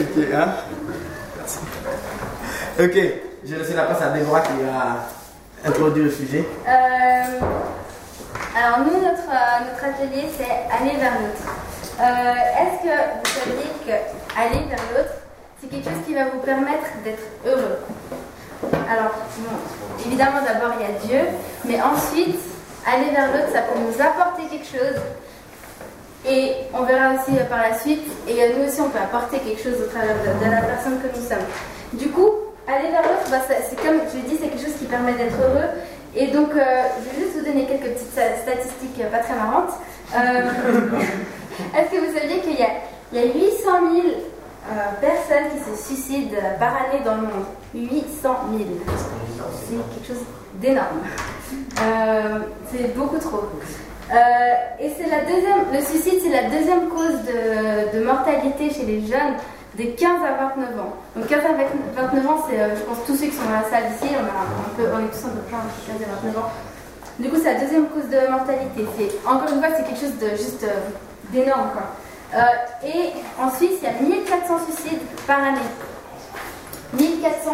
ok, hein? Merci. La place à Déborah qui va introduire le sujet. Euh, alors nous, notre, euh, notre atelier, c'est aller vers l'autre. Euh, Est-ce que vous saviez que aller vers l'autre, c'est quelque chose qui va vous permettre d'être heureux? Alors, évidemment, d'abord, il y a Dieu, mais ensuite, aller vers l'autre, ça peut nous apporter quelque chose. Et on verra aussi par la suite, et nous aussi, on peut apporter quelque chose au travers de, la personne que nous sommes. Du coup, aller vers l'autre, bah, c'est comme je l'ai dit, c'est quelque chose qui permet d'être heureux. Et donc, euh, je vais juste vous donner quelques petites sta- statistiques pas très marrantes. Euh, Est-ce que vous saviez qu'il y a, il y a 800 000 euh, personnes qui se suicident par année dans le monde? 800 000. C'est quelque chose d'énorme. C'est beaucoup trop. Euh, et c'est la deuxième, le suicide, c'est la deuxième cause de, mortalité chez les jeunes des 15 à 29 ans. Donc 15 à 29 ans, c'est, euh, je pense, tous ceux qui sont dans la salle ici, on, est tous un peu plein entre 15 et 29 ans. Du coup, c'est la deuxième cause de mortalité. C'est, encore une fois, c'est quelque chose de juste euh, d'énorme. Et en Suisse, il y a 1400 suicides par année. 1400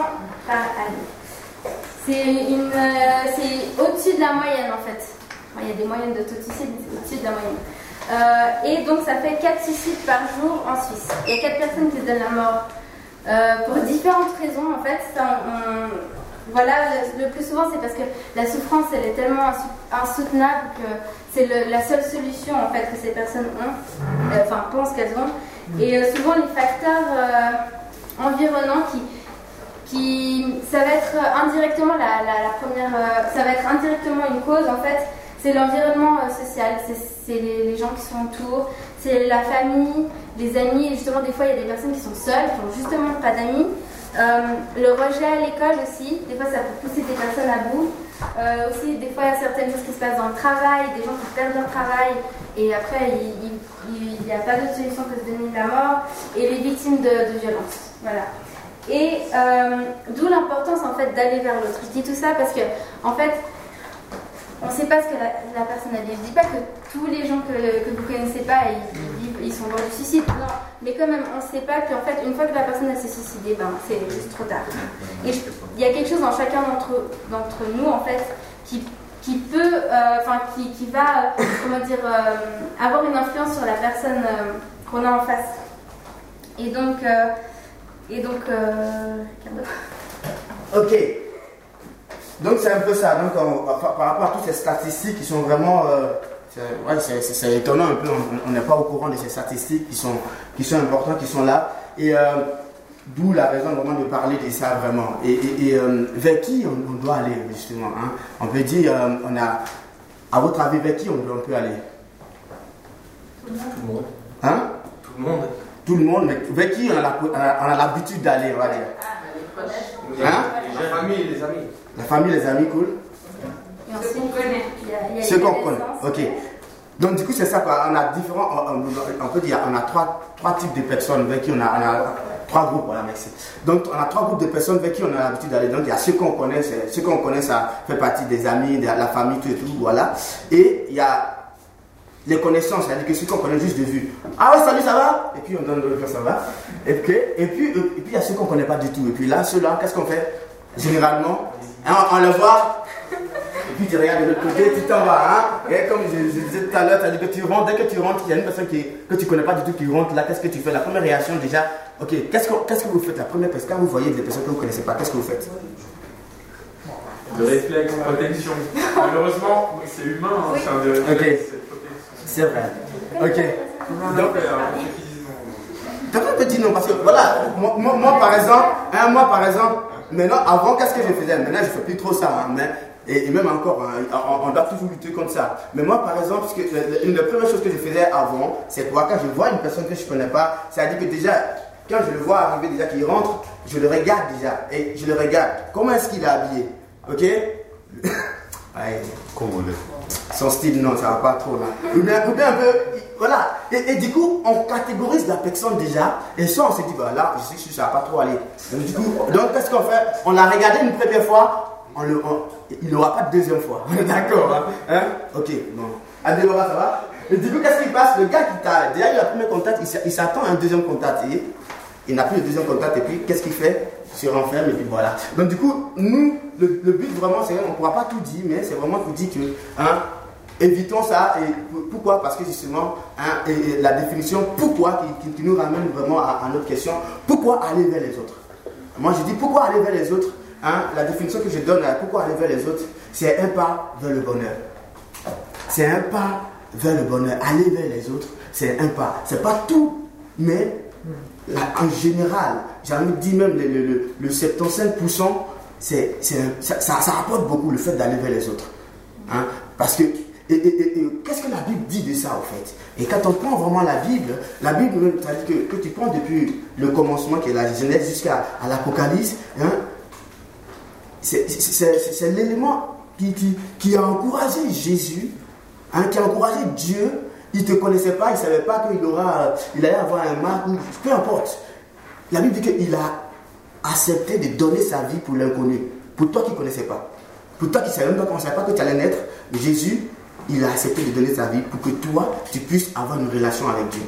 par année. C'est, une, c'est au-dessus de la moyenne en fait. Il y a des moyennes de taux de suicide, au-dessus de la moyenne. Euh, et donc ça fait 4 suicides par jour en Suisse. Il y a 4 personnes qui donnent la mort euh, pour différentes raisons en fait. Ça, voilà, le, plus souvent c'est parce que la souffrance elle est tellement insou- insoutenable que c'est la seule solution en fait que ces personnes ont, euh, enfin pensent qu'elles ont. Et souvent les facteurs environnants qui, qui ça va être indirectement la, première ça va être indirectement une cause en fait c'est l'environnement euh, social. C'est les, gens qui sont autour. C'est la famille les amis. Et justement des fois il y a des personnes qui sont seules qui ont justement pas d'amis. Euh, le rejet à l'école aussi des fois ça peut pousser des personnes à bout. Euh, aussi des fois il y a certaines choses qui se passent dans le travail des gens qui perdent leur travail. Et après il n'y a pas d'autre solution que de donner la mort et les victimes de, de violences. Voilà. Et d'où l'importance en fait d'aller vers l'autre. Je dis tout ça parce que en fait, on ne sait pas ce que la, la personne a dit. Je ne dis pas que tous les gens que, que vous ne connaissez pas, ils, ils vivent- ils sont dans le suicide. Non. Mais quand même, on ne sait pas qu'en fait, une fois que la personne a s'est suicidée, ben, c'est juste trop tard. Et il y a quelque chose dans chacun d'entre nous en fait qui qui peut, euh, enfin qui, qui va, euh, comment dire, euh, avoir une influence sur la personne euh, qu'on a en face. Et donc, euh, et donc, euh, Ok. Donc c'est un peu ça. Donc on- par, par rapport à toutes ces statistiques qui sont vraiment, euh, c'est ouais, étonnant un peu. On n'est pas au courant de ces statistiques qui sont qui sont importantes, qui sont là. Et euh, d'où la raison vraiment de parler de ça vraiment. Et, et- et, euh, vers qui on, on doit aller justement hein? On peut dire, euh, on a, à votre avis, vers qui on, peut aller? Tout le monde. Hein? Tout le monde. Tout le monde, mais vers qui on a l'habitude d'aller, on va dire? Hein? La famille et les amis. La famille, les amis, cool? Et ensuite, il y a- il y a Ce une qu'on connaît. Ok. Donc du coup c'est ça quoi. On a différents, on, on- peut dire, on a trois, trois types de personnes avec qui on a, on a trois groupes. Voilà, merci. Donc on a trois groupes de personnes avec qui on a l'habitude d'aller. Donc il y a ceux qu'on connaît, ceux qu'on connaît, ça fait partie des amis, de la famille, tout et tout, voilà. Et il y a les connaissances, c'est-à-dire que ceux qu'on connaît juste de vue. Ah ouais, salut, ça va? Et puis on donne le ça va. Et puis, et puis, et puis il y a ceux qu'on connaît pas du tout. Et puis là, ceux-là, qu'est-ce qu'on fait? Généralement, hein, on, on le voit. Et puis tu regardes de l'autre côté, tu t'en vas. Hein? Et comme je, je disais tout à l'heure, c'est-à-dire que tu rentres, dès que tu rentres, il y a une personne qui, que tu connais pas du tout qui rentre là, qu'est-ce que tu fais? La première réaction déjà, ok, qu'est-ce que, qu'est-ce que vous faites? La première personne, quand vous voyez des personnes que vous connaissez pas, qu'est-ce que vous faites? Le réflexe, protection. Malheureusement, c'est humain, hein, Oui. c'est un des réflexes, Ok. c'est vrai. Ok. Donc, Donc, euh, T'as pas petit non parce que voilà, moi, moi, moi, par exemple, hein, moi par exemple, maintenant avant qu'est-ce que je faisais? Maintenant je fais plus trop ça, hein, mais et, et même encore, hein, on, on doit toujours lutter contre ça. Mais moi par exemple, parce que le- le- une des premières choses que je faisais avant, c'est quoi? Quand je vois une personne que je connais pas, c'est-à-dire que déjà quand je le vois arriver déjà qu'il rentre, je le regarde déjà et je le regarde. Comment est-ce qu'il est habillé? Ok? Ouais. Son style, non, ça va pas trop là. Ou bien un peu, voilà. Et, et du coup, on catégorise la personne déjà. Et soit on se dit, bah là, je sais que ça va pas trop aller. Donc, du coup, qu'est-ce qu'on fait? On l'a regardé une première fois, on le, il n'aura pas de deuxième fois. D'accord, hein, Hein? Ok, bon. Adélora, ça va? Et du coup, qu'est-ce qui passe? Le gars qui t'a déjà eu le premier contact, il s'a- il s'attend à un deuxième contact. Et il n'a plus de deuxième contact, et puis qu'est-ce qu'il fait? Il se renferme, et puis voilà. Donc du coup, nous, le, but vraiment, c'est on ne pourra pas tout dire, mais c'est vraiment pour dire que, hein, évitons ça. Et pourquoi? Parce que justement, hein, la définition pourquoi qui, qui- nous ramène vraiment à, notre question, pourquoi aller vers les autres? Moi, je dis pourquoi aller vers les autres? Hein, La définition que je donne à pourquoi aller vers les autres, c'est un pas vers le bonheur. C'est un pas vers le bonheur. Aller vers les autres, c'est un pas. C'est pas tout, mais en général, j'ai envie de dire même le, le, le, le 75%, c'est, c'est un- ça, ça, rapporte beaucoup le fait d'aller vers les autres. Hein, Parce que, et, qu'est-ce que la Bible dit de ça en fait? Et quand on prend vraiment la Bible, la Bible, c'est-à-dire que, que tu prends depuis le commencement qui est la Genèse jusqu'à l'Apocalypse, hein, c'est, l'élément qui, qui, qui a encouragé Jésus, hein, qui a encouragé Dieu. Il ne te connaissait pas, il ne savait pas qu'il aura, il allait avoir un marque, peu importe. La Bible dit qu'il a accepté de donner sa vie pour l'inconnu, pour toi qui ne connaissais pas. Pour toi qui ne savais même pas, qu'on ne savait pas que tu allais naître, Jésus, il a accepté de donner sa vie pour que toi, tu puisses avoir une relation avec Dieu.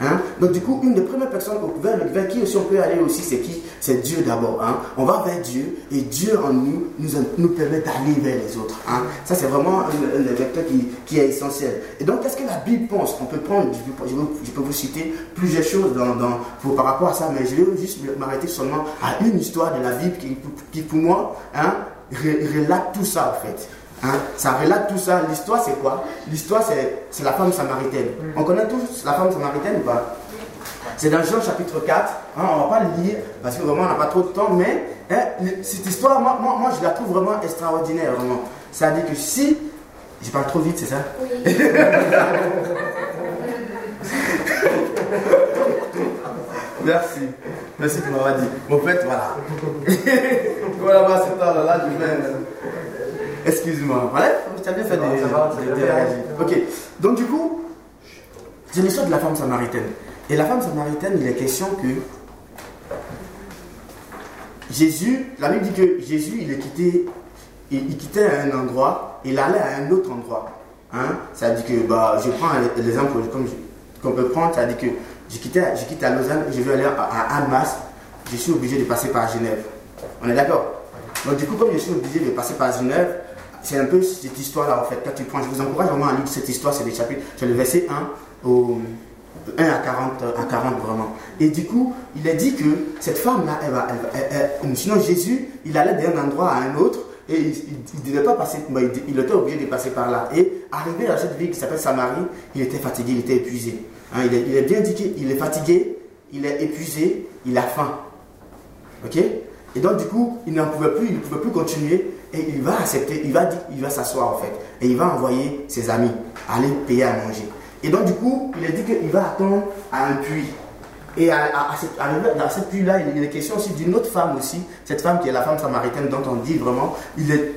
Hein? Donc du coup, une des premières personnes vers, vers qui aussi on peut aller aussi, c'est qui? C'est Dieu d'abord. Hein? On va vers Dieu et Dieu en nous nous, permet d'aller vers les autres. Hein? Ça, c'est vraiment un, vecteurs qui, est essentiel. Et donc, qu'est-ce que la Bible pense On peut prendre, je peux, vous citer plusieurs choses par rapport à ça, mais je vais juste m'arrêter seulement à une histoire de la Bible qui, pour moi, relate tout ça en fait. Hein, ça relate tout ça. L'histoire, c'est quoi? L'histoire, c'est la femme samaritaine. On connaît tous la femme samaritaine ou pas? C'est dans Jean chapitre 4. Hein, on ne va pas le lire parce que vraiment, on n'a pas trop de temps. Mais hein, cette histoire, moi, moi, moi, je la trouve vraiment extraordinaire. Vraiment. C'est-à-dire que si. Je parle trop vite, c'est ça? Oui. Merci. Merci pour m'avoir dit. En fait, voilà. voilà, moi, c'est là, là, je vais. Excuse-moi. Voilà, as bien fait de, de, de réagir. Ok. Donc, du coup, c'est l'histoire de la femme samaritaine. Et la femme samaritaine, il est question que Jésus, la Bible dit que Jésus, il est quitté, il, il quittait un endroit, il allait à un autre endroit. Hein? Ça dit que, bah, je prends l'exemple comme qu'on peut prendre, ça dit que je quittais, je quitte à Lausanne, je veux aller à, à Annemasse, je suis obligé de passer par Genève. On est d'accord? Donc du coup, comme je suis obligé de passer par Genève, c'est un peu cette histoire-là en fait. Quand tu je vous encourage vraiment à lire cette histoire, c'est des chapitres, c'est le verset 1 au 1 à 40, à 40 vraiment. Et du coup, il est dit que cette femme-là, elle va, elle, elle, sinon Jésus, il allait d'un endroit à un autre et il devait pas passer, il, il, était obligé de passer par là. Et arrivé à cette ville qui s'appelle Samarie, il était fatigué, il était épuisé. Hein, il, est, il, est, bien dit qu'il est fatigué, il est épuisé, il a faim. Ok? Et donc du coup, il n'en pouvait plus, il ne pouvait plus continuer et il va accepter, il va il va s'asseoir en fait. Et il va envoyer ses amis aller payer à manger. Et donc du coup, il a dit qu'il va attendre à un puits. Et à, à, cette, à, cette puits-là, il est question aussi d'une autre femme aussi, cette femme qui est la femme samaritaine dont on dit vraiment, il est,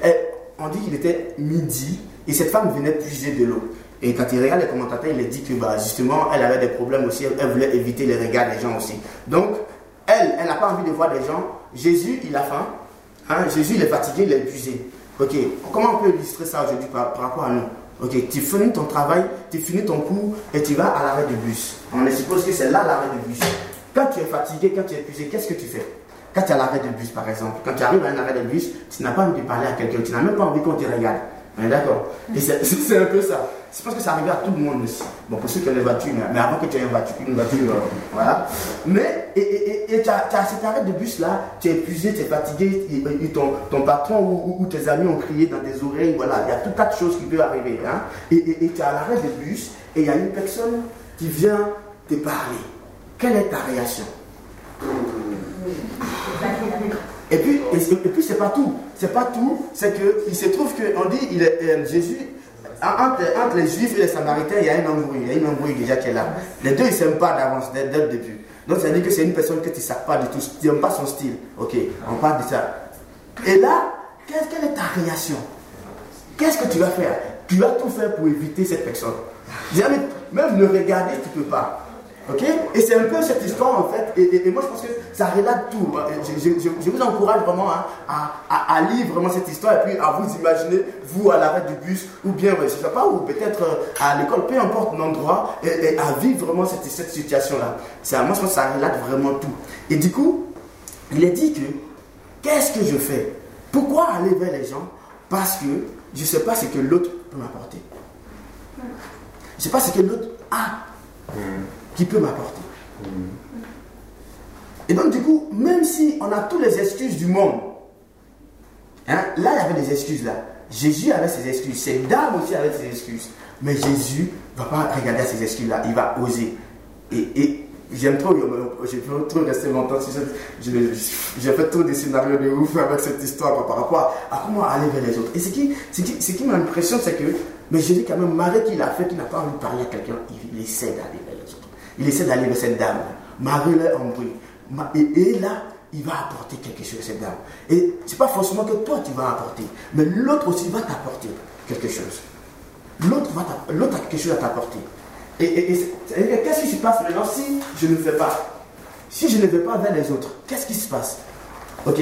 on dit qu'il était midi et cette femme venait puiser de l'eau. Et quand il regarde les commentateurs, il a dit que bah, justement, elle avait des problèmes aussi, elle, elle voulait éviter les regards des gens aussi. Donc, elle, elle n'a pas envie de voir des gens. Jésus, il a faim. Hein? Jésus, il est fatigué, il est épuisé. Ok, comment on peut illustrer ça aujourd'hui par, rapport à nous? Ok, tu finis ton travail, tu finis ton cours et tu vas à l'arrêt de bus. On suppose que c'est là l'arrêt de bus. Quand tu es fatigué, quand tu es épuisé, qu'est-ce que tu fais? Quand tu es à l'arrêt de bus, par exemple, quand tu arrives à un arrêt de bus, tu n'as pas envie de parler à quelqu'un, tu n'as même pas envie qu'on te regarde. Est d'accord c'est un peu ça. C'est parce que ça arrive à tout le monde aussi. Bon, pour ceux qui ont des voitures, mais avant que tu aies une voiture, euh, voilà. Mais, et, et, et tu as, as, cet arrêt de bus-là, tu es épuisé, tu es fatigué, et, ton, ton, patron ou, tes amis ont crié dans tes oreilles, voilà. Il y a tout un tas de choses qui peuvent arriver. Hein? Et tu es à l'arrêt de bus, et il y a une personne qui vient te parler. Quelle est ta réaction? Et puis, et, et puis c'est pas tout. C'est pas tout. C'est que il se trouve qu'on dit, il est, euh, Jésus, entre, entre, les Juifs et les Samaritains, il y a un embrouille. Il y a une embrouille déjà qui est là. Les deux, ils ne s'aiment pas d'avance, dès, dès, le début. Donc, ça veut dire que c'est une personne que tu ne sais pas du tout. Tu n'aimes pas son style. Ok, on parle de ça. Et là, quelle, quelle est ta réaction? Qu'est-ce que tu vas faire? Tu vas tout faire pour éviter cette personne. Même le regarder, tu ne peux pas. Ok? Et c'est un peu cette histoire en fait. Et, moi je pense que ça relate tout. Je, je- je- je vous encourage vraiment hein, à, à- lire vraiment cette histoire et puis à vous imaginer, vous à l'arrêt du bus, ou bien, je sais pas, ou peut-être euh, à l'école, peu importe l'endroit, et, à vivre vraiment cette, cette situation-là. Moi je pense que ça relate vraiment tout. Et du coup, il est dit que qu'est-ce que je fais? Pourquoi aller vers les gens? Parce que je ne sais pas ce que l'autre peut m'apporter. Je ne sais pas ce que l'autre a qui peut m'apporter. Et donc, du coup, même si on a toutes les excuses du monde, hein, là, il y avait des excuses là. Jésus avait ses excuses, ces dames aussi avaient ses excuses. Mais Jésus ne va pas regarder à ces excuses-là, il va oser. Et, et j'aime trop, j'ai pas trop rester longtemps sur cette. je- je- J'ai fait trop des scénarios de ouf avec cette histoire par rapport à comment aller vers les autres. Et ce qui, ce qui, qui m'impressionne, c'est que, mais Jésus, quand même, malgré qu'il a fait, qu'il n'a pas envie de parler à quelqu'un, il, il essaie d'aller vers. Il essaie d'aller vers cette dame. Marie l'a embrouillé. Ma- Et, et là, il va apporter quelque chose à cette dame. Et c'est pas forcément que toi tu vas apporter, mais l'autre aussi va t'apporter quelque chose. L'autre a quelque chose à t'apporter. Et, qu'est-ce qui se passe maintenant si je ne fais pas? Si je ne vais pas vers les autres, qu'est-ce qui se passe? Ok,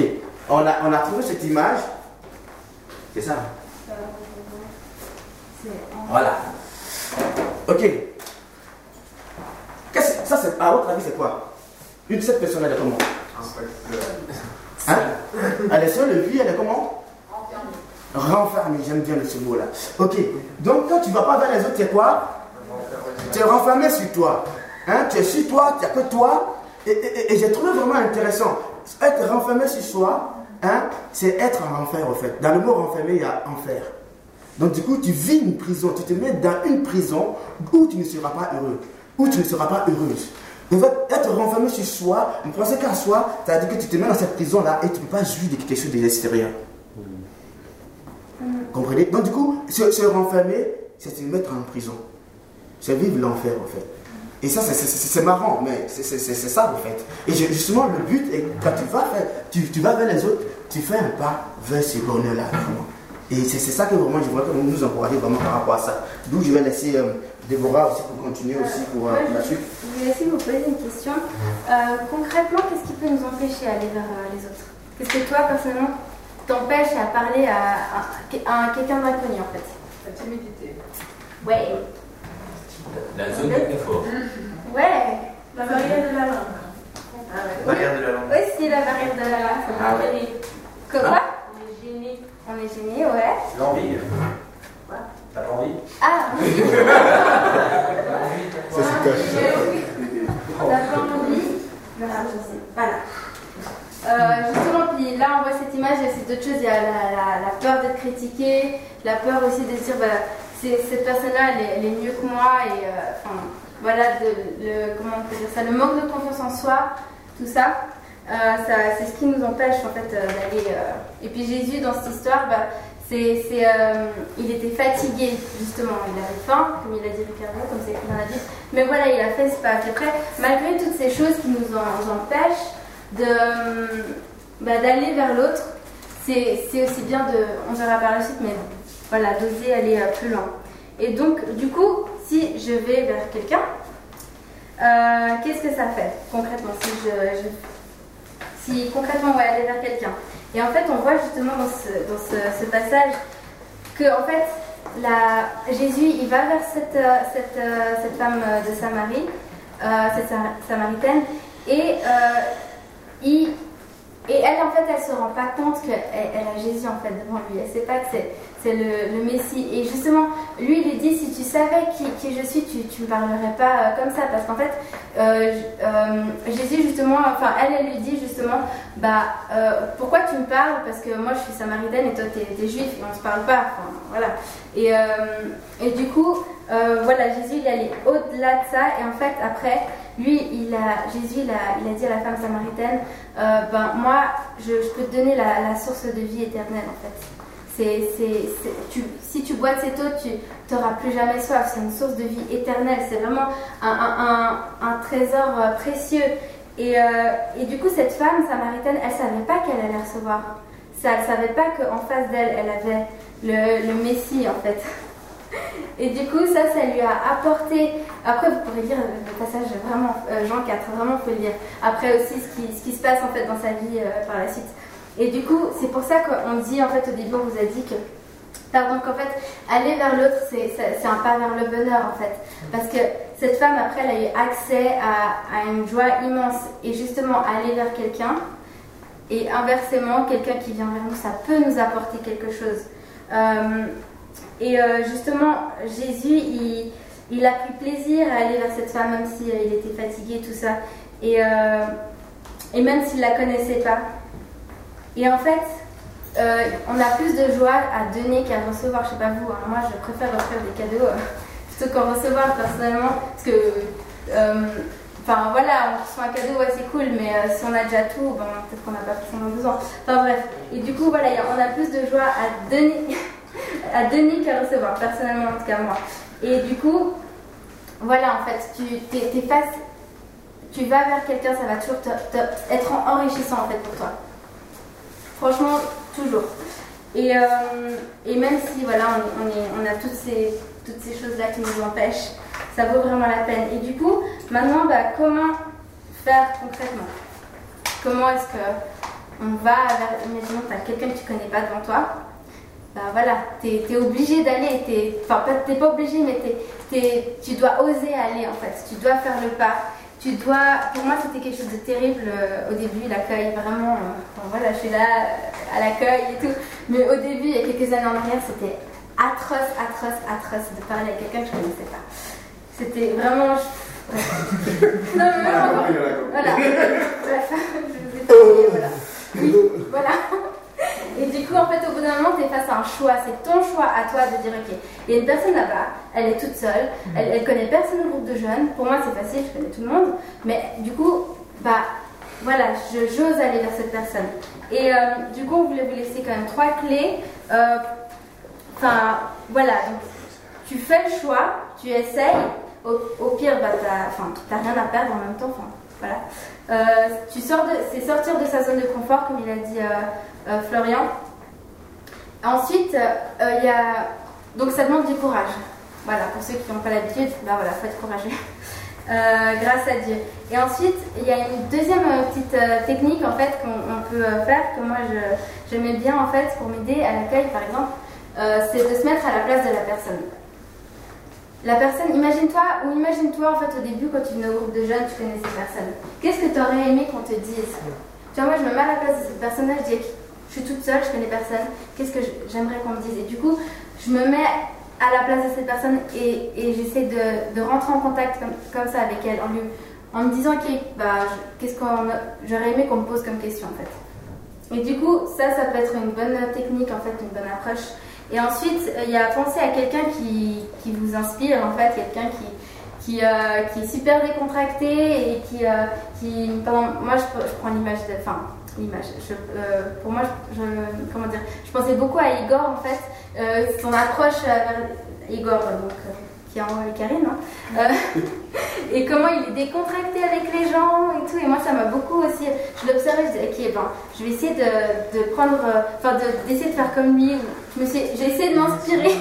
on a, on a trouvé cette image. C'est ça? Voilà. Ok. Ça, c'est, à votre avis, c'est quoi? Une cette personne, elle est comment? Hein? Elle est seule, le vie, elle est comment? Renfermée, j'aime bien ce mot-là. Ok, donc quand tu ne vas pas vers les autres, c'est quoi? Tu es renfermé sur toi. Hein? Tu es sur toi, tu n'as que toi. Et, et- et- et j'ai trouvé vraiment intéressant. Être renfermé sur soi, hein, c'est être en enfer, en fait. Dans le mot renfermé, il y a enfer. Donc du coup, tu vis une prison, tu te mets dans une prison où tu ne seras pas heureux, où tu ne seras pas heureuse. En fait, être renfermé sur soi, ne penser qu'à soi, c'est-à-dire que tu te mets dans cette prison-là et tu ne peux pas jouir de quelque chose de l'extérieur. Comprenez? Donc du coup, se, se renfermer, c'est se mettre en prison. C'est vivre l'enfer en fait. Et ça, c'est- marrant, mais c'est ça en fait. Et ju- justement, le but est quand tu vas, faire, tu, tu vas vers les autres, tu fais un pas vers ce bonheur-là, vraiment. Et c'est c'est ça que vraiment, je voudrais que nous nous encourager vraiment par rapport à ça. D'où je vais laisser euh, Déborah aussi pour continuer aussi pour, euh, Moi, la je- suite. Je vais aussi vous poser une question. Euh, concrètement, qu'est-ce qui peut nous empêcher d'aller vers euh, les autres? Qu'est-ce que toi, personnellement, t'empêche à parler à, à- à quelqu'un d'inconnu, en fait? La timidité. Ouais. La zone de confort. Ouais. La barrière de la langue. Ah ouais. Barrière de la langue. Aussi la barrière de la langue. Ah ouais. Quoi On est gêné. Ouais. L'envie. T'as pas envie? Ah, oui. Ça, c'est caché. T'as pas envie Voilà, je sais. Voilà. Euh, justement, puis là on voit cette image, il y a ces d'autres choses, il y a la, la- la peur d'être critiqué, la peur aussi de se dire, bah, c'est- cette personne-là, elle, est- elle est mieux que moi, et euh, enfin, voilà, de- le, comment on peut dire ça, le manque de confiance en soi, tout ça- c'est ce qui nous empêche en fait euh, d'aller. euh. Et puis Jésus, dans cette histoire, bah, euh, il était fatigué, justement, il avait faim, comme il a dit Ricardo, comme c'est écrit dans la Bible, mais voilà, il a fait ce pas. Après, malgré toutes ces choses qui nous en- empêchent, bah, d'aller vers l'autre, c'est, aussi bien de, on verra par la suite, mais voilà, d'oser aller euh, plus loin. Et donc, du coup, si je vais vers quelqu'un, euh, qu'est-ce que ça fait concrètement si je- concrètement, ouais, aller vers quelqu'un. Et en fait, on voit justement dans ce, passage que en fait, Jésus, il va vers cette, euh, euh, femme euh, de Samarie, euh, cette Sa- Samaritaine, et et elle, en fait, elle se rend pas compte qu'elle elle a Jésus en fait devant lui. Elle sait pas que c'est, le, Messie. Et justement, lui, il lui dit si tu savais qui, je suis, tu, tu me parlerais pas euh, comme ça, parce qu'en fait, euh, euh, Jésus justement, enfin, elle, elle lui dit justement, bah, pourquoi tu me parles? Parce que moi, je suis samaritaine et toi, t'es, t'es juif et on se parle pas. Voilà. Et, et du coup, voilà, Jésus, il est allé au-delà de ça. Et en fait, après, lui, il a, Jésus, il a, dit à la femme samaritaine, ben moi, je, je peux te donner la, la source de vie éternelle, en fait. Si tu bois de cette eau, tu n'auras plus jamais soif. C'est une source de vie éternelle. C'est vraiment un, trésor euh, précieux. Et, euh, et du coup, cette femme samaritaine, elle savait pas qu'elle allait recevoir. Elle savait pas qu'en face d'elle, elle avait le, Messie, en fait. Et du coup, ça, ça lui a apporté. Après, vous pourrez lire le passage vraiment, euh, Jean 4, vraiment, faut le lire. Après aussi, ce qui, se passe en fait dans sa vie par la suite. Et du coup, c'est pour ça qu'on dit, en fait, au début, on vous a dit que. Pardon, qu'en fait, aller vers l'autre, c'est un pas vers le bonheur, en fait. Parce que cette femme, après, elle a eu accès à, une joie immense. Et justement, aller vers quelqu'un, et inversement, quelqu'un qui vient vers nous, ça peut nous apporter quelque chose. Euh, et euh, justement, Jésus, il, a pris plaisir à aller vers cette femme, même si euh, était fatigué, tout ça. Et, et même s'il ne la connaissait pas. Et en fait, euh, on a plus de joie à donner qu'à recevoir. Je sais pas vous, hein, moi je préfère offrir des cadeaux euh, plutôt qu'en recevoir personnellement. Parce que, euh, enfin voilà, on reçoit un cadeau, ouais, c'est cool, mais si on a déjà tout, ben, peut-être qu'on n'a pas forcément besoin. Enfin bref. Et du coup, voilà, on a plus de joie à donner, à donner qu'à recevoir, personnellement en tout cas moi. Et du coup, voilà, en fait, tu vas vers quelqu'un, ça va toujours être enrichissant en fait pour toi. Franchement, toujours. Et, euh, et même si voilà, on, est, on a toutes ces, toutes ces choses-là qui nous empêchent, ça vaut vraiment la peine. Et du coup, maintenant, bah, comment faire concrètement? Comment est-ce que on va vers, imaginons tu as quelqu'un que tu connais pas devant toi, bah voilà, tu es, obligé d'aller, enfin t'es pas obligé, mais t'es- t'es- tu dois oser aller en fait, tu dois faire le pas. Tu dois, pour moi c'était quelque chose de terrible euh, au début, l'accueil, vraiment, euh, voilà, je suis là euh, à l'accueil et tout, mais au début, il y a quelques années en arrière, c'était atroce, atroce, atroce de parler à quelqu'un que je connaissais pas. C'était vraiment... non mais vraiment, voilà. Bref, je vous ai terminé, voilà. Oui, voilà. Et du coup, en fait, au bout d'un moment, tu es face à un choix. C'est ton choix à toi de dire, ok, il y a une personne là-bas, elle est toute seule, elle, elle connaît personne au groupe de jeunes. Pour moi, c'est facile, je connais tout le monde. Mais du coup, bah, voilà, je- j'ose aller vers cette personne. Et euh, du coup, on voulait vous laisser quand même trois clés. Euh, Enfin, voilà, donc, tu fais le choix, tu essayes. Au, au pire, bah, t'as rien à perdre en même temps. Voilà. Euh, c'est sortir de sa zone de confort, comme il a dit euh, euh, Florian. Ensuite, il y a donc ça demande du courage. Voilà, pour ceux qui n'ont pas l'habitude, bah voilà, faut être courageux. Grâce à Dieu. Et ensuite, il y a une deuxième petite technique en fait qu'on on peut faire que moi j'aimais bien en fait pour m'aider à l'accueil par exemple, c'est de se mettre à la place de la personne. La personne, imagine-toi, ou imagine-toi en fait au début quand tu venais au groupe de jeunes, tu connaissais personne. Qu'est-ce que tu aurais aimé qu'on te dise? Tu vois, moi je me mets à la place de cette personne-là, je dis, je suis toute seule, je connais personne, qu'est-ce que j'aimerais qu'on me dise? Et du coup, je me mets à la place de cette personne et, j'essaie de, rentrer en contact comme, ça avec elle, en, lui, en me disant, ok, bah, qu'est-ce qu'on, j'aurais aimé qu'on me pose comme question en fait. Et du coup, ça, ça peut être une bonne technique, en fait, une bonne approche. Et ensuite, euh, il y a penser à quelqu'un qui, qui vous inspire, en fait, quelqu'un qui, qui, euh, qui est super décontracté et qui, euh, qui pardon, moi je, je prends l'image de, enfin, l'image, euh, pour moi, je, je- comment dire, je pensais beaucoup à Igor, en fait, son approche vers Igor, donc, qui est en haut avec Karine, hein. Et comment il est décontracté avec les gens et tout. Et moi, ça m'a beaucoup aussi. Je l'observais, je disais, ok, ben, je vais essayer de, prendre, euh, enfin, de- d'essayer de faire comme lui. J'ai essayé de m'inspirer.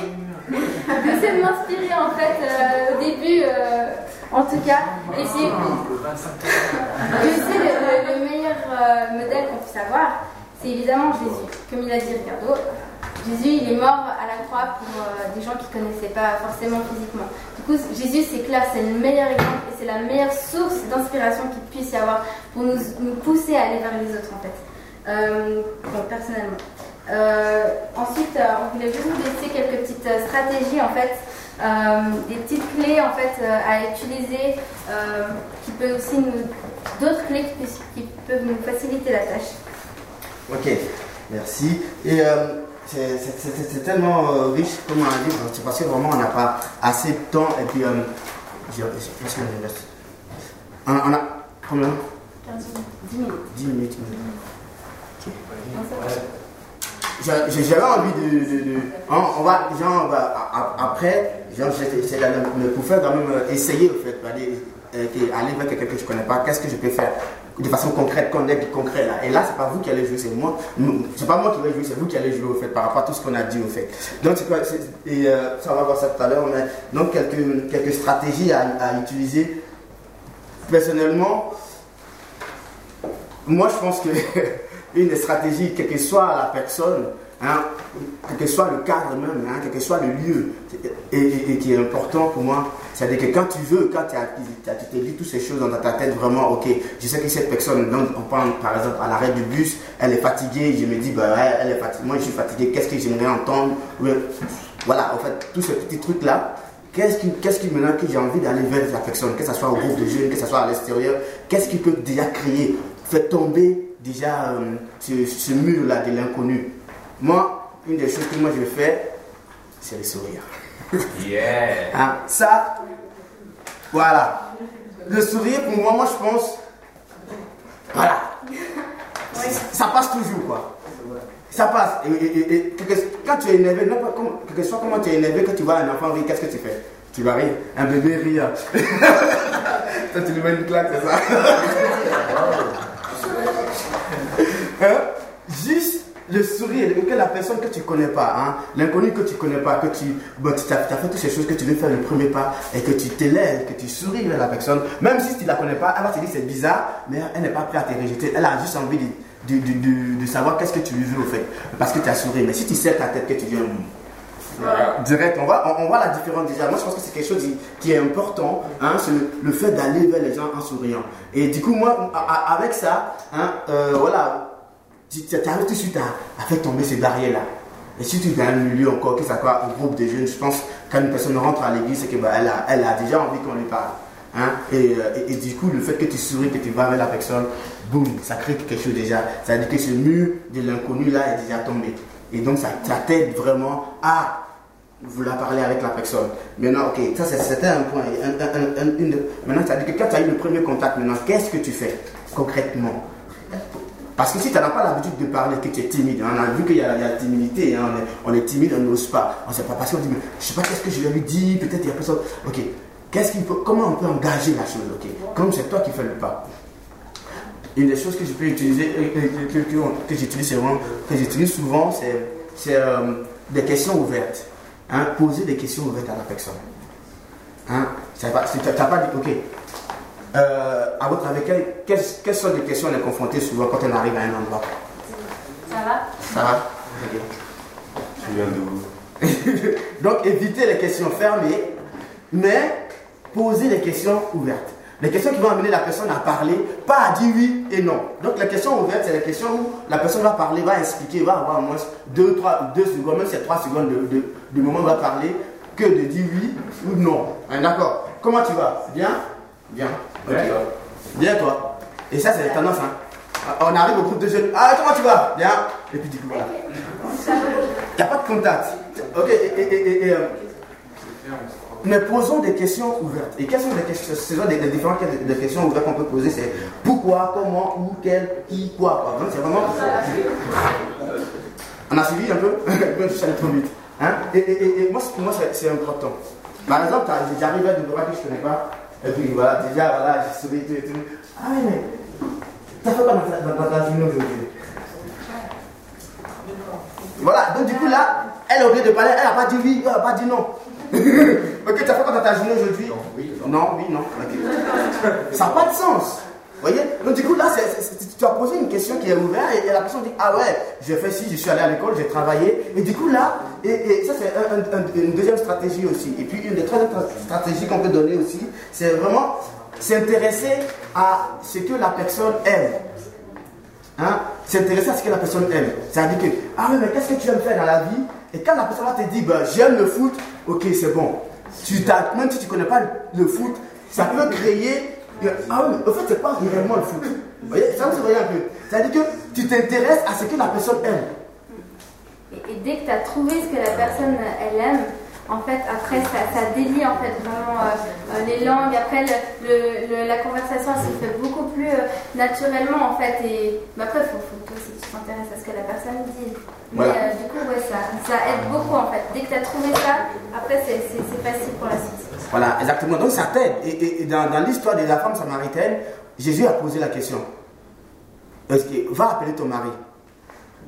j'ai essayé de m'inspirer en fait euh, au début, euh, en tout cas. Et le, le- le meilleur modèle qu'on puisse avoir, c'est évidemment Jésus. Comme il a dit Ricardo, Jésus, il est mort à la croix pour euh, des gens qui ne connaissaient pas forcément physiquement. Du coup, Jésus, c'est clair, c'est le meilleur exemple et c'est la meilleure source d'inspiration qu'il puisse y avoir pour nous, pousser à aller vers les autres, en fait. Euh, bon, personnellement. Euh, ensuite, euh, on voulait juste vous laisser quelques petites stratégies, en fait, des petites clés, en fait, à utiliser, qui peuvent aussi nous... d'autres clés qui, qui peuvent nous faciliter la tâche. Ok, merci. Et c'est- tellement euh, riche, comme on a dit, c'est parce que vraiment on n'a pas assez de temps. Et puis, euh, je, pense nous reste. On, on a combien? 10 minutes. 10 minutes. Non, ça va. J'a- j'ai- J'avais envie de. de- de- hein, on va, genre, bah, a- a- après, j'étais- c'est pour faire quand même euh, essayer, au fait, euh, aller vers quelqu'un que je connais pas, qu'est-ce que je peux faire de façon concrète, connect, concret là. Et là, c'est pas vous qui allez jouer, c'est moi. C'est pas moi qui vais jouer, c'est vous qui allez jouer au fait par rapport à tout ce qu'on a dit au fait. Donc Et euh, ça on va voir ça tout à l'heure. Mais donc quelques quelques stratégies à, à utiliser. Personnellement, moi je pense que une des stratégies, quelle que soit la personne, hein, quel que soit le cadre même, hein, quel que soit le lieu, et, qui est important pour moi, c'est-à-dire que quand tu veux, quand tu, t'es dit toutes ces choses dans ta tête, vraiment, ok, je sais que cette personne, on prend par exemple à l'arrêt du bus, elle est fatiguée, je me dis, bah elle est fatiguée, moi je suis fatigué, qu'est-ce que j'aimerais entendre? Voilà, en fait, tous ces petits trucs-là, Qu'est-ce qui, qu'est-ce qui maintenant que j'ai envie d'aller vers la personne, que ce soit au groupe de jeunes, que ce soit à l'extérieur, qu'est-ce qui peut déjà créer, faire tomber déjà euh, ce, ce mur-là de l'inconnu? Moi, une des choses que moi je fais, c'est le sourire. Yeah. Hein, ça, voilà. Le sourire, pour moi, moi je pense, voilà. Ça passe toujours, quoi. Ça passe. Et, et- et- et quelque- quand tu es énervé, quel que soit comment tu es énervé, quand tu vois un enfant rire, qu'est-ce que tu fais? Tu vas rire. Un bébé rire. Toi, tu lui mets une claque, c'est ça? Hein? Juste le sourire que la personne que tu connais pas, hein, l'inconnu que tu connais pas, que tu, bon, tu as, fait toutes ces choses que tu veux faire le premier pas et que tu t'élèves, que tu souris vers la personne, même si tu la connais pas, elle va te dire c'est bizarre, mais elle n'est pas prête à te rejeter. Elle a juste envie de, de, de- de- savoir qu'est-ce que tu lui veux au fait, parce que tu as souri. Mais si tu sais ta tête que tu viens direct, on voit, on, on voit la différence déjà. Moi, je pense que c'est quelque chose qui, qui est important, hein, c'est le, le fait d'aller vers les gens en souriant. Et du coup, moi, a- a- avec ça, hein, euh, voilà, tu arrives tout de suite à, faire tomber ces barrières-là. Et si tu es dans un milieu encore, que ça soit un groupe de jeunes, je pense quand une personne rentre à l'église, c'est qu'elle a, elle a déjà envie qu'on lui parle. Hein? Et, euh, et- du coup, le fait que tu souris, que tu vas vers la personne, boum, ça crée quelque chose déjà. Ça veut dire que ce mur de l'inconnu là est déjà tombé. Et donc, ça, t'aide vraiment à vouloir parler avec la personne. Maintenant, ok, ça c'était un point. Un- un- un- une- maintenant, ça veut dire que quand tu as eu le premier contact, maintenant, qu'est-ce que tu fais concrètement? Parce que si tu n'as pas l'habitude de parler, que tu es timide, hein, on a vu qu'il y, a la timidité, hein, on, est, timide, on n'ose pas. On ne sait pas parce qu'on dit, je ne sais pas qu'est-ce que je vais lui dire, peut-être il y a personne. Ok, qu'est-ce qu'il peut, comment on peut engager la chose, ok? Comme c'est toi qui fais le pas. Une des choses que je peux utiliser, euh, euh, que, que- que j'utilise souvent, que j'utilise souvent, c'est, euh, des questions ouvertes. Hein, poser des questions ouvertes à la personne. Hein, tu n'as pas dit, ok, à votre avis, quelles, quelles, quelles sont les questions on est confronté souvent quand on arrive à un endroit? Ça va? Ça va. Tu viens d'où? Donc éviter les questions fermées, mais poser les questions ouvertes. Les questions qui vont amener la personne à parler, pas à dire oui et non. Donc les questions ouvertes, c'est les questions où la personne va parler, va expliquer, va avoir au moins 2 trois, deux secondes, même si c'est 3 secondes de, de, de moment où va parler, que de dire oui ou non. Hein, D'accord Comment tu vas? Bien? Bien. Ok. Bien toi? Et ça, c'est la tendance. Hein. On arrive au groupe de jeunes. Ah, comment tu vas? Bien. Et puis du coup, voilà. Il n'y a pas de contact. Ok, et, et- et- euh, mais posons des questions ouvertes. Et quelles sont les questions? Ce sont des, différentes des questions ouvertes qu'on peut poser. C'est pourquoi, comment, où, quel, qui, quoi. c'est vraiment. On a suivi un peu? Je suis allé trop vite. Hein? Et, et- et- moi, pour moi, c'est important. Par exemple, j'arrive à des endroits que je ne connais pas. Et puis voilà, déjà, voilà, j'ai souri tout et tout. Ah mais. T'as fait quoi dans ta, dans, journée aujourd'hui Voilà, donc du coup là, elle au lieu de parler, elle n'a pas dit oui, elle n'a pas dit non. ok, tu as fait quoi dans ta journée aujourd'hui? Non, oui, non. ok. Ça n'a pas de sens. Vous voyez? Donc du coup là, tu as posé une question qui est ouverte et, et la personne dit Ah ouais, j'ai fait ci, je suis allé à l'école, j'ai travaillé. Et du coup là, et, et ça c'est un- un- un- une deuxième stratégie aussi. Et puis une des troisième stratégies qu'on peut donner aussi, c'est vraiment s'intéresser à ce que la personne aime. Hein, s'intéresser à ce que la personne aime. Ça veut dire que, ah oui, mais qu'est-ce que tu aimes faire dans la vie? Et quand la personne va te dire, bah, j'aime le foot, ok, c'est bon. Tu même si tu ne connais pas le foot, ça peut créer. Ah oui, mais en fait, c'est pas réellement le foot. Vous voyez, ça vous voyez un peu. Ça veut dire que tu t'intéresses à ce que la personne aime. Et, et dès que tu as trouvé ce que la personne elle aime, en fait, après, ça, ça délie en fait vraiment euh, euh, les langues. Après, le, le- le- la conversation elle se fait beaucoup plus euh, naturellement en fait. Et mais après, il faut, faut que toi tu t'intéresses à ce que la personne dit. Mais Voilà. euh, du coup, ouais, ça, ça aide beaucoup en fait. Dès que tu as trouvé ça, après, c'est facile pour la suite. Voilà, exactement. Donc ça t'aide. Et, et- et dans, dans l'histoire de la femme samaritaine, Jésus a posé la question. Est-ce que va appeler ton mari?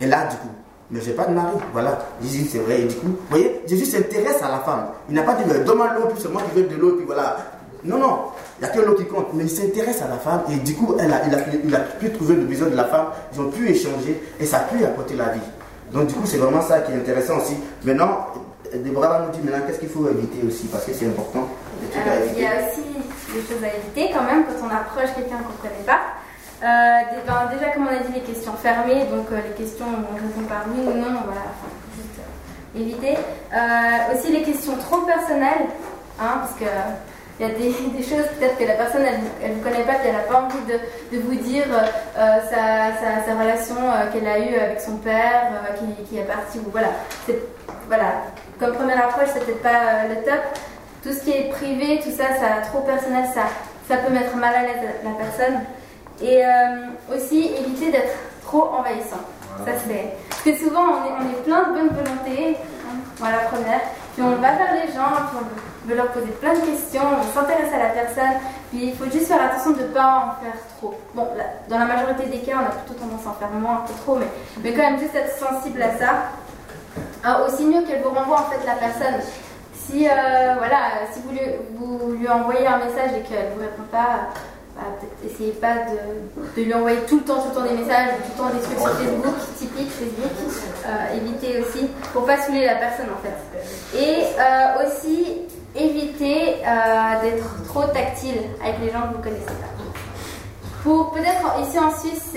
Et là, du coup, mais j'ai pas de mari. Voilà. Jésus, c'est vrai. Et du coup, vous voyez, Jésus s'intéresse à la femme. Il n'a pas dit, mais donne-moi l'eau, puis c'est moi qui veux de l'eau, puis voilà. Non, non. Il n'y a que l'eau qui compte. Mais il s'intéresse à la femme. Et du coup, elle a, il, a, il a pu trouver le besoin de la femme. Ils ont pu échanger. Et ça a pu apporter la vie. Donc, du coup, c'est vraiment ça qui est intéressant aussi. Maintenant, Déborah va nous dire maintenant qu'est-ce qu'il faut éviter aussi? Parce que c'est important. Alors, il y a aussi des choses à éviter quand même quand on approche quelqu'un qu'on ne connaît pas. Euh, ben, déjà, comme on a dit, les questions fermées, donc euh, les questions on répond par oui ou non, voilà, enfin, juste euh, éviter. Euh, aussi les questions trop personnelles, hein, parce que il y a des, choses, peut-être que la personne, elle ne vous connaît pas, puis elle n'a pas envie de, vous dire sa, relation qu'elle a eue avec son père, qui, est parti, ou voilà. Voilà. Comme première approche, c'est peut-être pas le top. Tout ce qui est privé, tout ça, ça trop personnel, ça, ça peut mettre mal à l'aise la personne. Et euh, aussi éviter d'être trop envahissant. Ça c'est. Parce que souvent on est, on est plein de bonne volonté, hein, voilà première, puis on va vers les gens, puis on veut leur poser plein de questions, on s'intéresse à la personne, puis il faut juste faire attention de ne pas en faire trop. Bon, là, dans la majorité des cas, on a plutôt tendance à en faire moins que trop, mais, mais quand même juste être sensible à ça. Ah, aussi mieux qu'elle vous renvoie en fait la personne. Si euh, voilà, si vous lui, vous lui envoyez un message et qu'elle ne vous répond pas, essayez pas de, de lui envoyer tout le temps, tout le temps des messages, tout le temps des trucs sur Facebook, typique Facebook. Euh, évitez aussi pour pas saouler la personne en fait. Et euh, aussi éviter euh, d'être trop tactile avec les gens que vous connaissez pas. Pour peut-être ici en Suisse,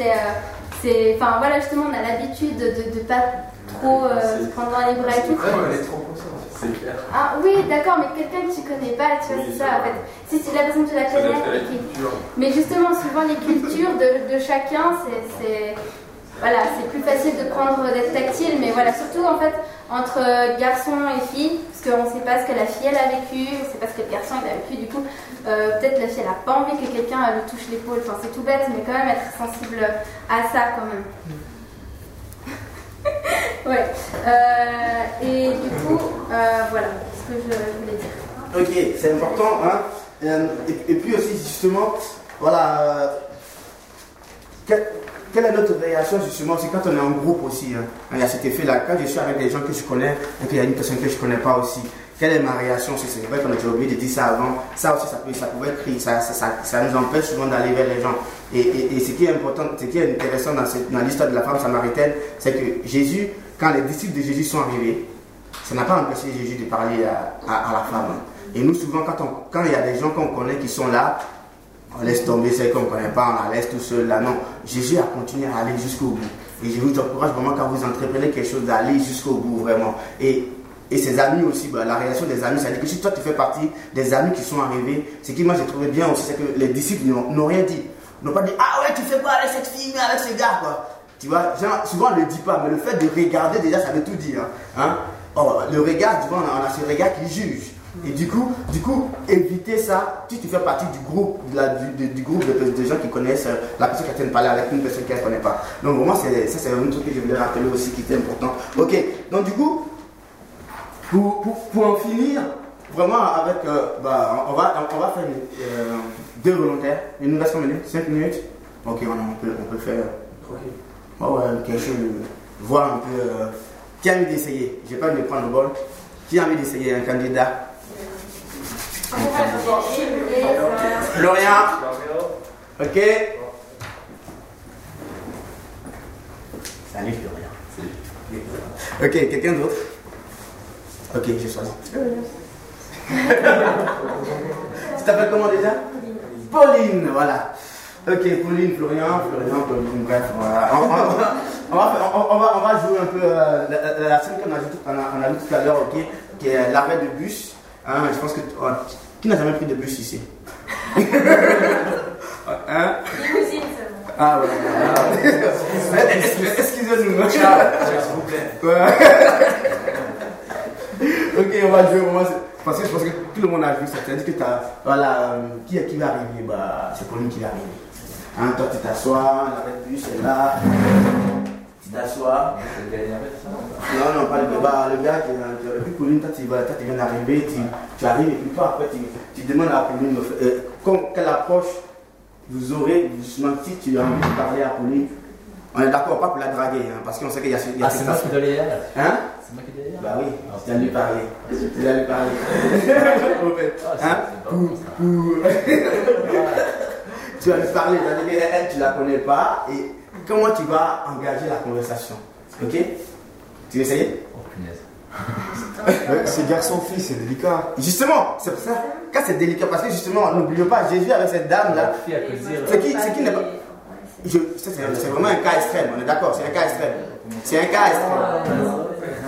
c'est, enfin voilà justement, on a l'habitude de, de pas trop se prendre dans les bras et tout. Vraiment, elle est trop consciente, c'est clair. Ah oui, d'accord, mais quelqu'un que tu connais pas, tu vois, Oui, c'est ça en fait. Si c'est la personne que tu la connais, la qui- mais justement, suivant les cultures de, de chacun, c'est, voilà, c'est plus facile de prendre d'être tactile, mais voilà, surtout en fait entre garçon et fille, parce qu'on ne sait pas ce que la fille elle a vécu, on ne sait pas ce que le garçon il a vécu, du coup, euh, peut-être la fille elle a pas envie que quelqu'un lui touche l'épaule, enfin c'est tout bête, mais quand même être sensible à ça quand même. Ouais, Euh, et du coup, euh, voilà ce que je voulais dire. Ok, c'est important. Hein? Euh, Et, puis aussi, justement, voilà. quelle, quelle est notre réaction, justement, c'est quand on est en groupe aussi. hein. Il y a cet effet-là. Quand je suis avec des gens que je connais et qu'il y a une personne que je ne connais pas aussi, quelle est ma réaction C'est vrai qu'on a déjà oublié de dire ça avant. Ça aussi, ça, peut, ça pouvait être ça, ça, ça, nous empêche souvent d'aller vers les gens. Et, et- ce qui est important, ce qui est intéressant dans, dans l'histoire de la femme samaritaine, c'est que Jésus, quand les disciples de Jésus sont arrivés, ça n'a pas empêché Jésus de parler à, la femme. Et nous, souvent, quand, il y a des gens qu'on connaît qui sont là, on laisse tomber celles qu'on ne connaît pas, on la laisse tout seul là. Non, Jésus a continué à aller jusqu'au bout. Et je vous encourage vraiment quand vous entreprenez quelque chose d'aller jusqu'au bout vraiment. Et, et ses amis aussi, bah, la réaction des amis, c'est-à-dire que si toi tu fais partie des amis qui sont arrivés, ce qui moi j'ai trouvé bien aussi, c'est que les disciples n'ont rien dit. N'ont pas dit Ah ouais, tu fais quoi avec cette fille, avec ce gars quoi? Tu vois, souvent on ne le dit pas, mais le fait de regarder déjà ça veut tout dire. Hein? Oh, le regard, tu vois, on a, a ce regard qui juge. Et du coup, du coup, éviter ça, si tu fais partie du groupe, de du, groupe de, gens qui connaissent euh, la personne qui train de parler avec une personne qu'elle ne connaît pas. Donc vraiment, c'est, ça c'est un truc que je voulais rappeler aussi qui était important. Ok, donc du coup, pour, pour, pour en finir, vraiment avec, euh, bah, on, va, on va faire euh, deux volontaires. Il nous reste combien de minutes? 5 minutes? Ok, on, peut, on peut faire oh ouais, quelque chose, de- voir un peu. euh, qui a envie d'essayer? J'ai pas envie de prendre le bol. Qui a envie d'essayer un candidat? Florian Ok Salut Florian. Ok, quelqu'un d'autre? Ok, j'ai choisi. tu t'appelles comment déjà? Pauline, voilà. Ok, Pauline, Florian, Florian, Pauline, bref, voilà. On, on- on va, on- on va, on va jouer un peu euh, la, scène qu'on a, vu- on a, on a vu tout à l'heure, ok, qui est l'arrêt de bus. Hein, je pense que. oh, qui n'a jamais pris de bus ici? Hein? Limousine seulement. Ah ouais. Excusez-nous. S'il vous plaît. Ok, on va jouer vraiment. Parce que je pense que tout le monde a vu ça. C'est-à-dire que tu as. Voilà, euh, qui, qui va arriver? Bah, C'est Pauline qui va arriver. Hein, toi, tu t'assois, la bus est là. tu t'assois. Non, non, pas le débat. Le gars, tu et puis Pauline, toi, tu, toi, tu viens d'arriver, tu, tu arrives, et puis toi, après, tu, tu demandes à Pauline, euh, comme, quelle approche vous aurez, justement, si tu as envie de parler à Pauline? On est d'accord, pas pour la draguer, hein, parce qu'on sait qu'il y a, il y a Ah, c'est moi qui dois aller Hein? C'est moi qui dois aller Bah oui, Ah, tu vas lui parler. Tu vas lui parler. Fait, Ah, hein? Pour- tu vas lui parler, tu vas dire qu'elle, tu la connais pas, et comment tu vas engager la conversation. Ok? Tu veux essayer? Oh punaise. Ouais, C'est garçon-fille, c'est délicat. Justement, c'est pour ça. Quand c'est délicat, parce que justement, n'oublions pas, Jésus avec cette dame là, La fille à cause dire. C'est qui- c'est qui n'est pas- c'est vraiment un cas extrême, on est d'accord, c'est un cas extrême. C'est un cas extrême.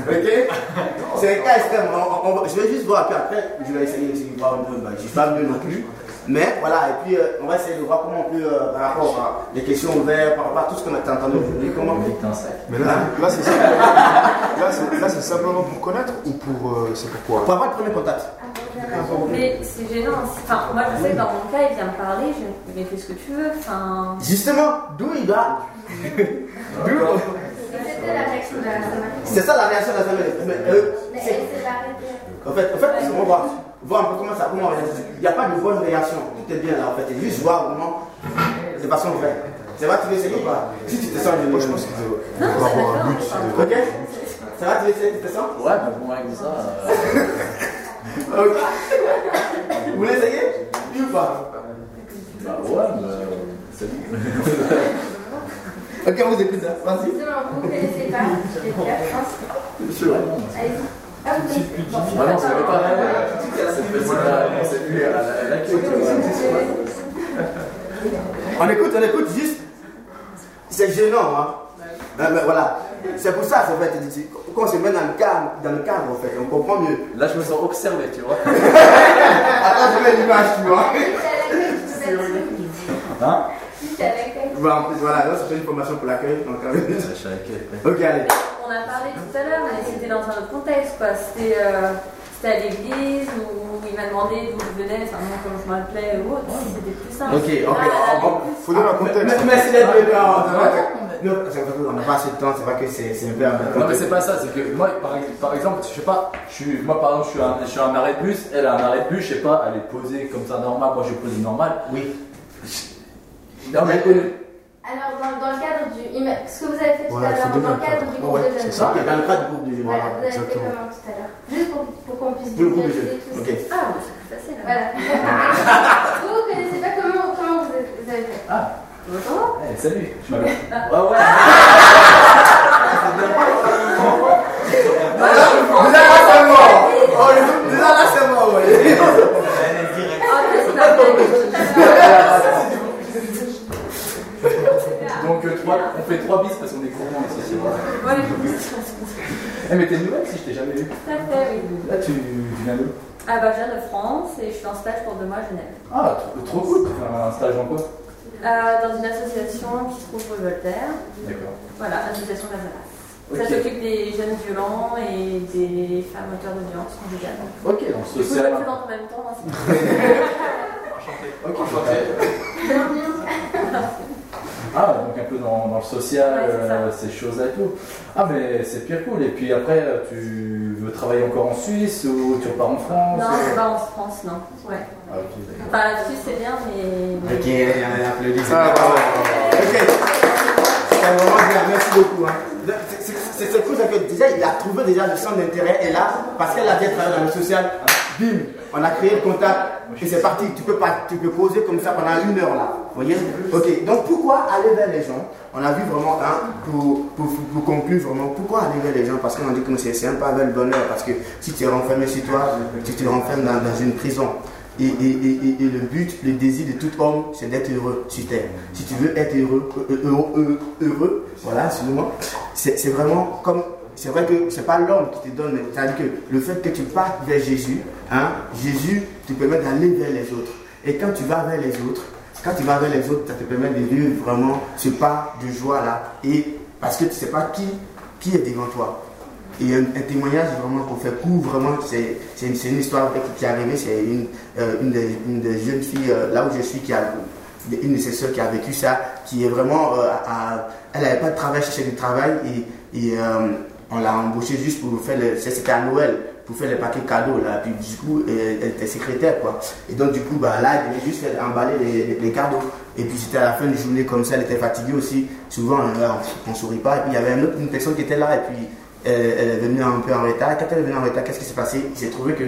Ok? C'est un cas extrême. On- on- on- je vais juste voir, puis après, je vais essayer aussi de voir un peu. Je ne suis pas mieux non plus. Mais voilà, et puis euh, on va essayer de voir comment on peut, euh, par rapport à les questions ouvertes, par rapport à tout ce qu'on a entendu aujourd'hui, comment Putain, ça. Mais là, là c'est là, c'est- là, c'est simplement pour connaître ou pour. euh, c'est pourquoi Pour avoir le premier contact. Mais c'est gênant. Enfin, moi, je sais que dans mon cas, il vient me parler, je mais fais ce que tu veux. Enfin, Justement, d'où il va? D'où? C'était la réaction de la semaine. C'est ça la réaction de la. Mais, euh, Mais c'est- elle s'est arrêtée. En fait, en fait on va voir un peu comment ça comment. Il n'y a pas de bonne réaction. Tout est bien là en fait. C'est juste voir vraiment de façon vraie. C'est vrai, tu veux essayer ou pas Si tu te sens Moi, je pense qu'il doit Non, doit c'est avoir un but. Ok? Ça va, tu veux essayer, tu te sens? Ouais, mais bon, avec ça. euh, Ok. Vous voulez essayer? Oui ou pas? Bah ouais, mais. C'est bon. Ok, on vous écoute ça. Vas-y. Justement, vous ne connaissez pas, je vais dire, je pense. Chaud. Allez-y. Ah, non, c'est attends. pas. C'est c'est plus la-. On écoute, on écoute juste. C'est gênant, hein. Ben, ben, voilà. C'est pour ça, en fait, quand on se met dans le cadre, dans le cadre, en fait, on comprend mieux. Là, je me sens observé, tu vois. Attends, je mets l'image, tu vois. Hein? Voilà, en plus, voilà, là, fait une formation pour l'accueil. Donc, ok, allez. On a parlé tout à l'heure, mais c'était dans un autre contexte, quoi. C'était euh, c'était à l'église où il m'a demandé d'où je venais, enfin, comment je m'appelais ou autre. C'était plus simple. Ok, ok, on- on- plus- Faut donner un contexte. Mais- Merci d'être venu. Non, qu'on n'a pas assez de temps, c'est vrai que c'est c'est un peu embêtant. Non mais c'est pas ça, c'est que moi par, par exemple, je sais pas, je suis, moi par exemple je suis, un, je suis un arrêt de bus, elle a un arrêt de bus, je sais pas, elle est posée comme ça normal, moi je pose normal. Oui. Non mais Alors, dans, dans le cadre du. Ce que vous avez fait tout à l'heure, dans un le cadre du groupe Ouais, de jeunes. c'est ça. Ok, dans le cadre du groupe de Voilà, vous avez fait exactement. comment tout à l'heure Juste pour, pour qu'on puisse Pour le groupe de visualiser jeunes. Ok. ça. Ah, c'est plus facile. hein. Voilà. vous, vous connaissez pas comment, comment vous avez vous avez fait Ah, Bonjour. eh, salut, je m'appelle. Ouais ouais. Déjà là, c'est mort. Oh, le- Déjà là, c'est mort, ouais. Ah, c'est pas vrai. Donc euh, trois, on fait trois bis parce qu'on est gourmands ici. c'est vrai. Ouais, Eh mais t'es nouvelle si je t'ai jamais vu. Tout à fait, oui. Là tu tu viens d'où? Ah bah, je viens de France et je suis en stage pour deux mois à Genève. Ah trop, trop cool, tu fais un stage en quoi? Euh, dans une association qui se trouve rue Voltaire. D'accord. Voilà, association Casaras. Ok. Ça s'occupe des jeunes violents et des femmes auteurs de violence conjugale. Ok, je social. le présente en même temps. hein, c'est- Ok, Ah, donc un peu dans, dans le social, Ouais, euh, ces choses-là et tout. Ah, mais c'est pire cool. Et puis après, euh, tu veux travailler encore en Suisse ou tu repars en France Non, ou- c'est pas en France, non. Ouais. Ah, ok, d'accord. Enfin, la Suisse, c'est bien, mais. Ok, c'est Ah, bien. bravo. Ok. C'est vraiment bien, merci beaucoup. hein. C'est- cool, c'est que déjà, il a trouvé déjà le centre d'intérêt et là, parce qu'elle a déjà travaillé dans le social, bim, on a créé le contact et c'est parti. Tu peux, pas, tu peux poser comme ça pendant une heure là. Vous voyez? Ok, donc pourquoi aller vers les gens? On a vu vraiment, hein, pour, pour, conclure vraiment, pourquoi aller vers les gens? Parce qu'on a dit que c'est un pas vers le bonheur, parce que si tu es renfermé chez toi, tu te renfermes dans, dans une prison. Et, et, et, et- le but, le désir de tout homme, c'est d'être heureux sur terre. Si tu veux être heureux, euh, heureux, heureux, heureux, voilà, excuse-moi, c'est vraiment comme. C'est vrai que c'est pas l'homme qui te donne, c'est-à-dire que le fait que tu partes vers Jésus, hein, Jésus te permet d'aller vers les autres. Et quand tu vas vers les autres, quand tu vas vers les autres, ça te permet de vivre vraiment ce pas de joie là. Et parce que tu sais pas qui, qui est devant toi. Et un, témoignage vraiment pour faire court, vraiment, c'est une, une histoire qui, est arrivée. C'est une, euh, une, des, une des jeunes filles euh, là où je suis qui a, une de ses soeurs qui a vécu ça, qui est vraiment, euh, elle n'avait pas de travail, cherchait du travail et, on l'a embauchée juste pour faire le, c'était à Noël, pour faire les paquets cadeaux là. Puis du coup, elle, était secrétaire quoi. Et donc du coup, bah, là, elle devait juste emballer les, les- cadeaux. Et puis c'était à la fin de journée comme ça, elle était fatiguée aussi. Souvent, on ne sourit pas. Et puis il y avait une, autre, personne qui était là et puis elle, est venue un peu en retard. Quand elle est venue en retard, qu'est-ce qui s'est passé? Il s'est trouvé que,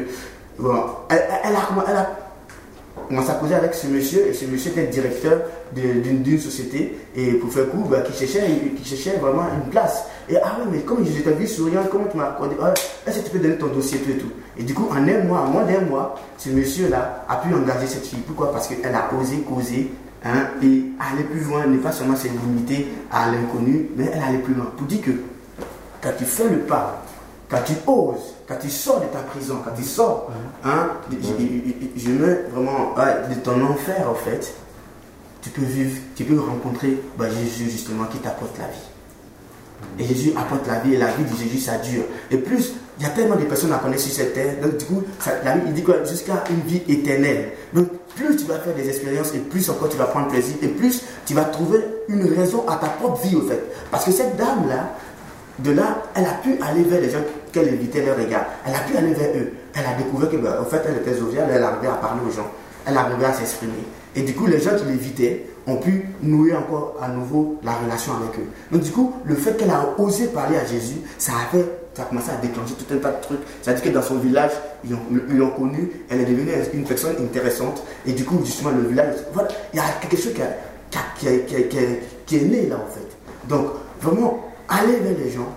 bon, elle, elle a on posé avec ce monsieur, et ce monsieur était directeur d'une société, et pour faire court, bah, qui, cherchait, qui cherchait vraiment une place. Et ah oui, mais comme je t'ai vu souriant, comment tu m'as accordé? Ah, Est-ce que tu peux donner ton dossier, tout et tout? Et du coup, en un mois, en moins d'un mois, ce monsieur-là a pu engager cette fille. Pourquoi? Parce qu'elle a osé causer hein, et aller plus loin, ne pas seulement se limiter à l'inconnu, mais elle allait plus loin. Pour dire que quand tu fais le pas, quand tu oses, quand tu sors de ta prison, quand tu sors, hein, je, mets vraiment de ton enfer en fait, tu peux vivre, tu peux rencontrer bah, Jésus justement qui t'apporte la vie. Et Jésus apporte la vie et la vie de Jésus ça dure. Et plus, il y a tellement de personnes à connaître sur cette terre, donc du coup, ça- la Bible dit quoi? Jusqu'à une vie éternelle. Donc plus tu vas faire des expériences et plus encore tu vas prendre plaisir et plus tu vas trouver une raison à ta propre vie au fait. Parce que cette dame-là, de là, elle a pu aller vers les gens qu'elle évitait leur regard. Elle a pu aller vers eux. Elle a découvert que, bah, en fait, elle était joviale, elle arrivait à parler aux gens. Elle arrivait à s'exprimer. Et du coup, les gens qui l'évitaient ont pu nouer encore à nouveau la relation avec eux. Donc, du coup, le fait qu'elle a osé parler à Jésus, ça a fait, ça a commencé à déclencher tout un tas de trucs. C'est-à-dire que dans son village, ils l'ont connue, elle est devenue une personne intéressante. Et du coup, justement, le village, voilà, il y a quelque chose qui, qui est né là, en fait. Donc, vraiment, aller vers les gens,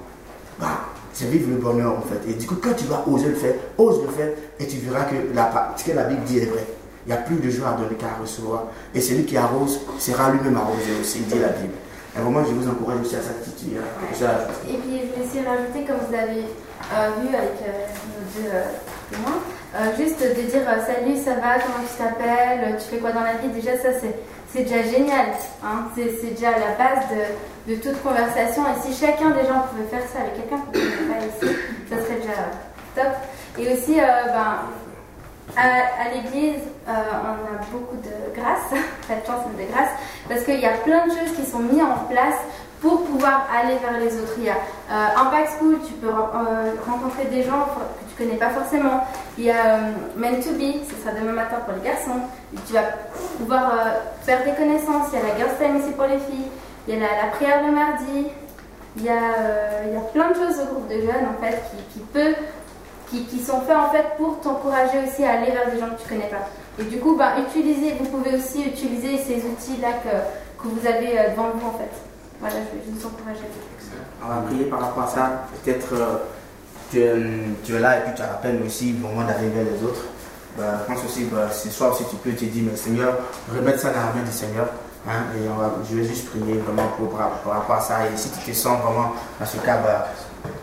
bah, c'est vivre le bonheur en fait. Et du coup, quand tu vas oser le faire, ose le faire et tu verras que la, ce que la Bible dit est vrai. Il n'y a plus de joie à donner qu'à recevoir. Et celui qui arrose sera lui-même arrosé aussi, dit la Bible. Et vraiment, je vous encourage aussi à cette attitude. hein. Et puis je vais aussi rajouter, comme vous avez euh, vu avec euh, nos deux euh, témoins, euh, juste de dire euh, salut, ça va, comment tu t'appelles, tu fais quoi dans la vie, déjà ça c'est, déjà génial. hein. C'est, déjà la base de, de toute conversation. Et si chacun des gens pouvait faire ça avec quelqu'un qu'on ne pas ici, ça serait déjà top. Et aussi, euh, ben, à, l'église, euh, on a beaucoup de grâce, pas de chance, mais de grâce, parce qu'il y a plein de choses qui sont mises en place pour pouvoir aller vers les autres. Il y a euh, Impact School, tu peux euh, rencontrer des gens connais pas forcément. Il y a euh, Men to Be, ce sera demain matin pour les garçons. Tu vas pouvoir euh, faire des connaissances. Il y a la Girls Time ici pour les filles. Il y a la, prière le mardi. Il y, a, euh, il y a plein de choses au groupe de jeunes en fait qui, qui peut qui, qui sont faits en fait pour t'encourager aussi à aller vers des gens que tu connais pas. Et du coup, ben, utilisez, vous pouvez aussi utiliser ces outils-là que, que vous avez devant vous en fait. Voilà, je juste vous encourager. On va prier par rapport à ça. Peut-être tu, es- là et puis tu as la aussi au moment d'aller vers les autres. Bah, je pense aussi, bah, ce soir, si tu peux te dire, mais Seigneur, remettre ça dans la main du Seigneur. hein, et on va, je vais juste prier vraiment pour, par, rapport à ça. Et si tu te sens vraiment dans ce cas, bah,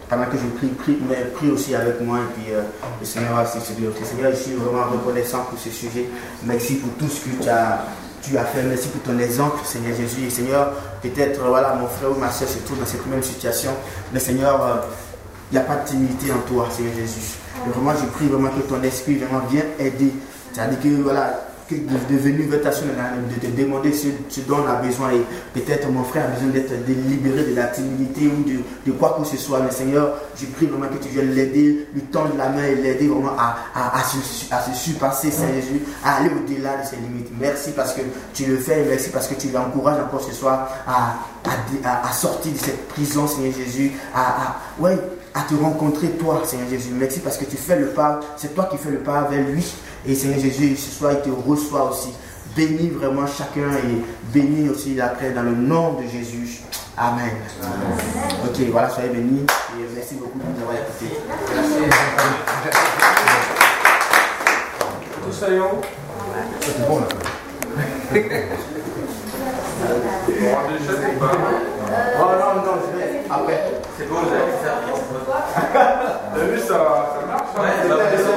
pendant que je prie, prie, mais prie aussi avec moi. Et puis euh, le Seigneur va se. Seigneur, je suis vraiment reconnaissant pour ce sujet. Merci pour tout ce que tu as, tu as fait. Merci pour ton exemple, Seigneur Jésus. Et Seigneur, peut-être, voilà, mon frère ou ma soeur se trouve dans cette même situation. Mais Seigneur, euh, n'y a pas de timidité en toi, Seigneur Jésus. Et vraiment, je prie vraiment que ton esprit vraiment vienne aider. C'est-à-dire que, voilà, que de, de venir vers ta soeur, de te demander ce, ce dont on a besoin. Et peut-être mon frère a besoin d'être libéré de la timidité ou de, de quoi que ce soit. Mais Seigneur, je prie vraiment que tu viennes l'aider, lui tendre la main et l'aider vraiment à, à, à se, à se surpasser, Seigneur Jésus, à aller au-delà de ses limites. Merci parce que tu le fais et merci parce que tu l'encourages encore ce soir à, à, à- à sortir de cette prison, Seigneur Jésus, à, à, ouais, à te rencontrer, toi, Seigneur Jésus. Merci parce que tu fais le pas, c'est toi qui fais le pas vers lui. Et Seigneur Jésus, ce soir, il te reçoit aussi. Bénis vraiment chacun et bénis aussi la paix dans le nom de Jésus. Amen. Ok, voilà, soyez bénis et merci beaucoup de nous avoir écoutés. Tous à haut. C'est bon là. On déjà, pas. Oh non, non, après. C'est bon, vous avez fait ça. T'as vu, ça, ça marche hein